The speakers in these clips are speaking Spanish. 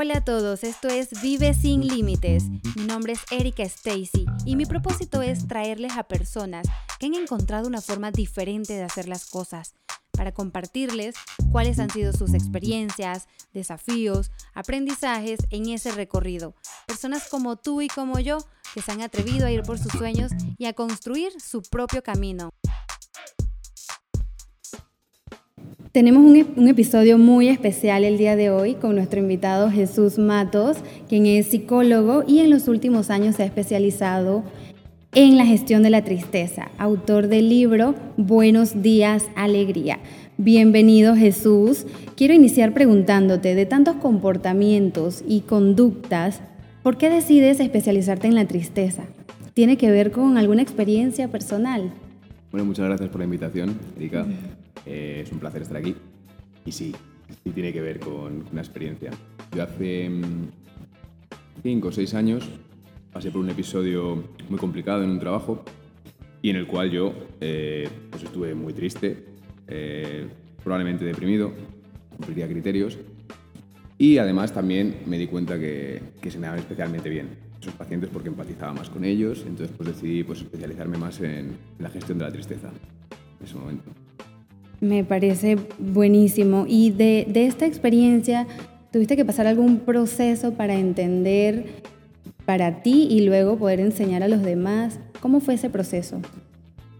Hola a todos, esto es Vive sin Límites. Mi nombre es Erika Stacy y mi propósito es traerles a personas que han encontrado una forma diferente de hacer las cosas para compartirles cuáles han sido sus experiencias, desafíos, aprendizajes en ese recorrido. Personas como tú y como yo que se han atrevido a ir por sus sueños y a construir su propio camino. Tenemos un, episodio muy especial el día de hoy con nuestro invitado Jesús Matos, quien es psicólogo y en los últimos años se ha especializado en la gestión de la tristeza, autor del libro Buenos días, alegría. Bienvenido Jesús. Quiero iniciar preguntándote de tantos comportamientos y conductas, ¿por qué decides especializarte en la tristeza? ¿Tiene que ver con alguna experiencia personal? Bueno, muchas gracias por la invitación, Erika. Eh, es un placer estar aquí. Y sí, sí tiene que ver con una experiencia. Yo hace mm, cinco o seis años pasé por un episodio muy complicado en un trabajo y en el cual yo eh, pues estuve muy triste, eh, probablemente deprimido, cumpliría criterios y además también me di cuenta que, que se me daba especialmente bien esos pacientes porque empatizaba más con ellos, entonces pues decidí pues, especializarme más en la gestión de la tristeza en ese momento. Me parece buenísimo. Y de, esta experiencia, ¿tuviste que pasar algún proceso para entender para ti y luego poder enseñar a los demás? ¿Cómo fue ese proceso?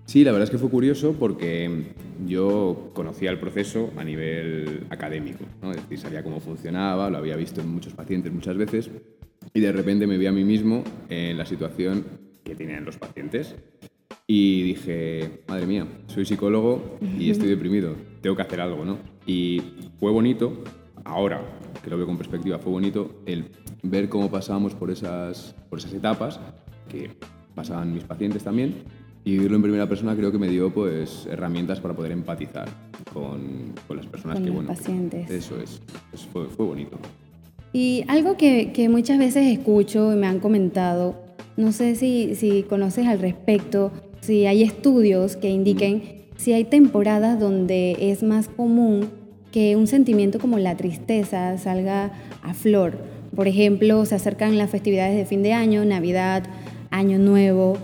Sí, la verdad es que fue curioso porque yo conocía el proceso a nivel académico, ¿no? es decir, sabía cómo funcionaba, lo había visto en muchos pacientes muchas veces y de repente me vi a mí mismo en la situación que tenían los pacientes y dije, madre mía, soy psicólogo y estoy deprimido, tengo que hacer algo, ¿no? Y fue bonito, ahora que lo veo con perspectiva, fue bonito el ver cómo pasábamos por esas, por esas etapas que pasaban mis pacientes también y vivirlo en primera persona creo que me dio pues herramientas para poder empatizar con, con las personas con que, los bueno, pacientes. eso es, eso fue, fue bonito. Y algo que, que, muchas veces escucho y me han comentado, no sé si, si conoces al respecto, si hay estudios que indiquen si hay temporadas donde es más común que un sentimiento como la tristeza salga a flor. Por ejemplo, se acercan las festividades de fin de año, Navidad, Año Nuevo.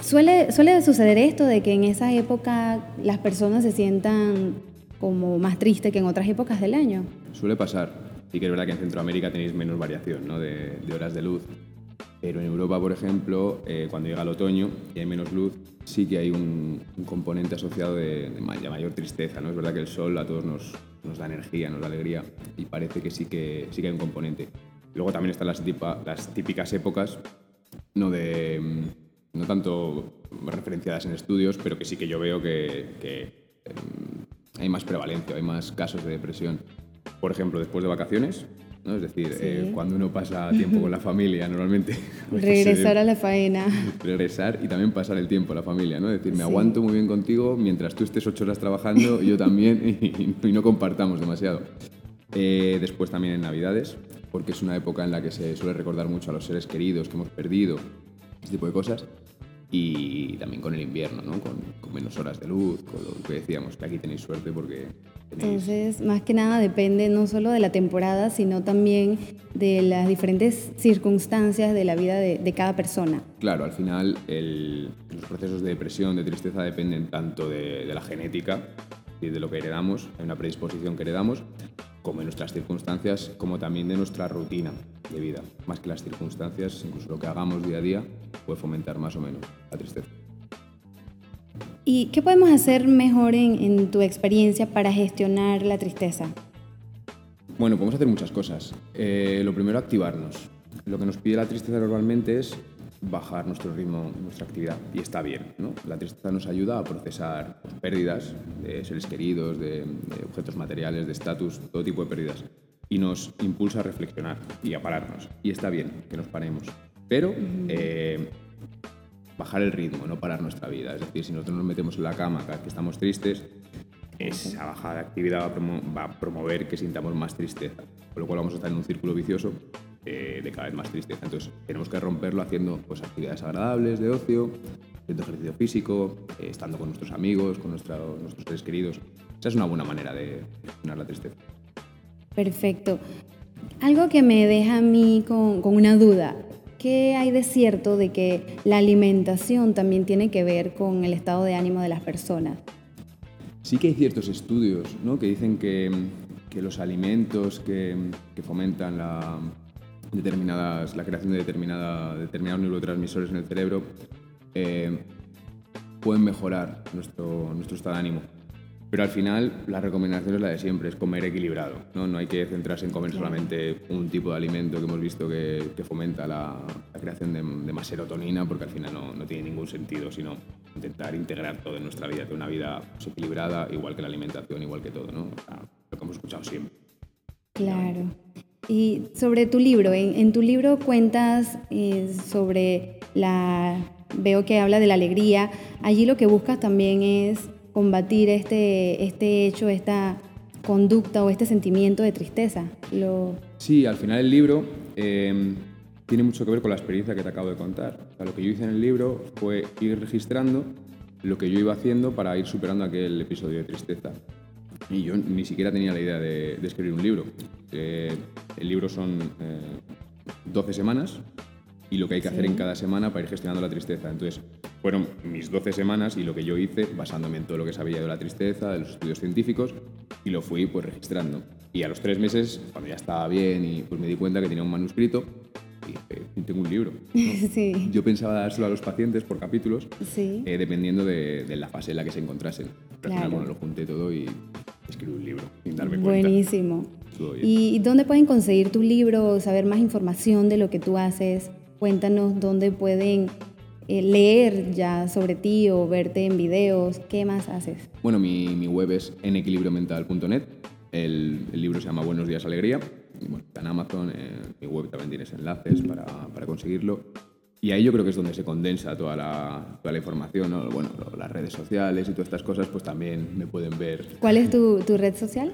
Suele, suele suceder esto de que en esa época las personas se sientan como más tristes que en otras épocas del año. Suele pasar. Y que es verdad que en Centroamérica tenéis menos variación ¿no? de, de horas de luz. Pero en Europa, por ejemplo, eh, cuando llega el otoño y hay menos luz, sí que hay un, un componente asociado de, de, mayor tristeza. ¿no? Es verdad que el sol a todos nos, nos, da energía, nos da alegría y parece que sí que, sí que hay un componente. Luego también están las, tipa, las típicas épocas, no, de, mm, no tanto referenciadas en estudios, pero que sí que yo veo que, que eh, hay más prevalencia, hay más casos de depresión. Por ejemplo, después de vacaciones, ¿no? Es decir, sí. eh, cuando uno pasa tiempo con la familia, normalmente... Regresar a la faena. Regresar y también pasar el tiempo a la familia, ¿no? Es decir, me sí. aguanto muy bien contigo mientras tú estés ocho horas trabajando, yo también, y, y no compartamos demasiado. Eh, después también en Navidades, porque es una época en la que se suele recordar mucho a los seres queridos que hemos perdido, ese tipo de cosas y también con el invierno, ¿no? Con, con, menos horas de luz, con lo que decíamos, que aquí tenéis suerte porque... Tenéis... Entonces, más que nada depende no solo de la temporada, sino también de las diferentes circunstancias de la vida de, de cada persona. Claro, al final el, los procesos de depresión, de tristeza dependen tanto de, de la genética y de lo que heredamos, hay una predisposición que heredamos, como en nuestras circunstancias, como también de nuestra rutina de vida. Más que las circunstancias, incluso lo que hagamos día a día puede fomentar más o menos la tristeza. ¿Y qué podemos hacer mejor en, en tu experiencia para gestionar la tristeza? Bueno, podemos hacer muchas cosas. Eh, lo primero, activarnos. Lo que nos pide la tristeza normalmente es bajar nuestro ritmo, nuestra actividad. Y está bien, ¿no? La tristeza nos ayuda a procesar pues, pérdidas de seres queridos, de, de objetos materiales, de estatus, todo tipo de pérdidas. Y nos impulsa a reflexionar y a pararnos. Y está bien que nos paremos. Pero uh -huh. eh, bajar el ritmo, no parar nuestra vida. Es decir, si nosotros nos metemos en la cama cada vez que estamos tristes, esa bajada de actividad va a, promo va a promover que sintamos más tristeza. Con lo cual vamos a estar en un círculo vicioso eh, de cada vez más tristeza. Entonces, tenemos que romperlo haciendo pues, actividades agradables de ocio, haciendo ejercicio físico, eh, estando con nuestros amigos, con nuestra, nuestros seres queridos. Esa es una buena manera de gestionar la tristeza. Perfecto. Algo que me deja a mí con, con una duda. ¿Qué hay de cierto de que la alimentación también tiene que ver con el estado de ánimo de las personas? Sí que hay ciertos estudios ¿no? que dicen que, que los alimentos que, fomentan la, determinadas, la creación de determinada, determinados neurotransmisores en el cerebro eh, pueden mejorar nuestro, nuestro estado de ánimo. Pero al final la recomendación es la de siempre, es comer equilibrado. No, no hay que centrarse en comer solamente un tipo de alimento que hemos visto que, que fomenta la, la creación de, de, más serotonina, porque al final no, no, tiene ningún sentido, sino intentar integrar todo en nuestra vida, tener una vida pues, equilibrada, igual que la alimentación, igual que todo, ¿no? O sea, lo que hemos escuchado siempre. Claro. Y sobre tu libro, en, en tu libro cuentas eh, sobre la, veo que habla de la alegría, allí lo que buscas también es combatir este, este hecho, esta conducta o este sentimiento de tristeza. Lo... Sí, al final el libro eh, tiene mucho que ver con la experiencia que te acabo de contar. O sea, lo que yo hice en el libro fue ir registrando lo que yo iba haciendo para ir superando aquel episodio de tristeza. Y yo ni siquiera tenía la idea de, de escribir un libro. Eh, el libro son eh, 12 semanas y lo que hay que sí. hacer en cada semana para ir gestionando la tristeza. Entonces, fueron mis 12 semanas y lo que yo hice basándome en todo lo que sabía de la tristeza, de los estudios científicos, y lo fui pues registrando. Y a los tres meses, cuando ya estaba bien, y pues me di cuenta que tenía un manuscrito y dije, tengo un libro. ¿no? Sí. Yo pensaba dárselo a los pacientes por capítulos, Sí. eh, dependiendo de, de, la fase en la que se encontrasen. Pero al final, Claro. bueno, lo junté todo y escribí un libro, sin darme cuenta. Buenísimo. Estuvo bien. ¿Y dónde pueden conseguir tu libro, saber más información de lo que tú haces? Cuéntanos dónde pueden eh, leer ya sobre ti o verte en videos. ¿Qué más haces? Bueno, mi, mi web es enequilibriomental.net. El, el libro se llama Buenos días, alegría. Y, bueno, está en Amazon. En mi web también tienes enlaces para, para conseguirlo. Y ahí yo creo que es donde se condensa toda la, toda la información, ¿no? Bueno, las redes sociales y todas estas cosas, pues también me pueden ver. ¿Cuál es tu, tu red social?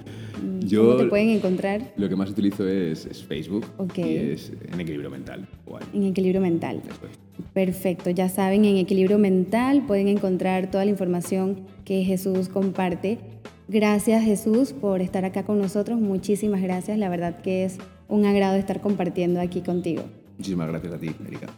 Yo- ¿Cómo te pueden encontrar Lo que más utilizo es, es Facebook Ok. y es en equilibrio mental. Guay. en Equilibrio Mental? Eso es. Perfecto, ya saben, en Equilibrio Mental pueden encontrar toda la información que Jesús comparte. Gracias Jesús por estar acá con nosotros, muchísimas gracias, la verdad que es un agrado estar compartiendo aquí contigo. Muchísimas gracias a ti, Erika.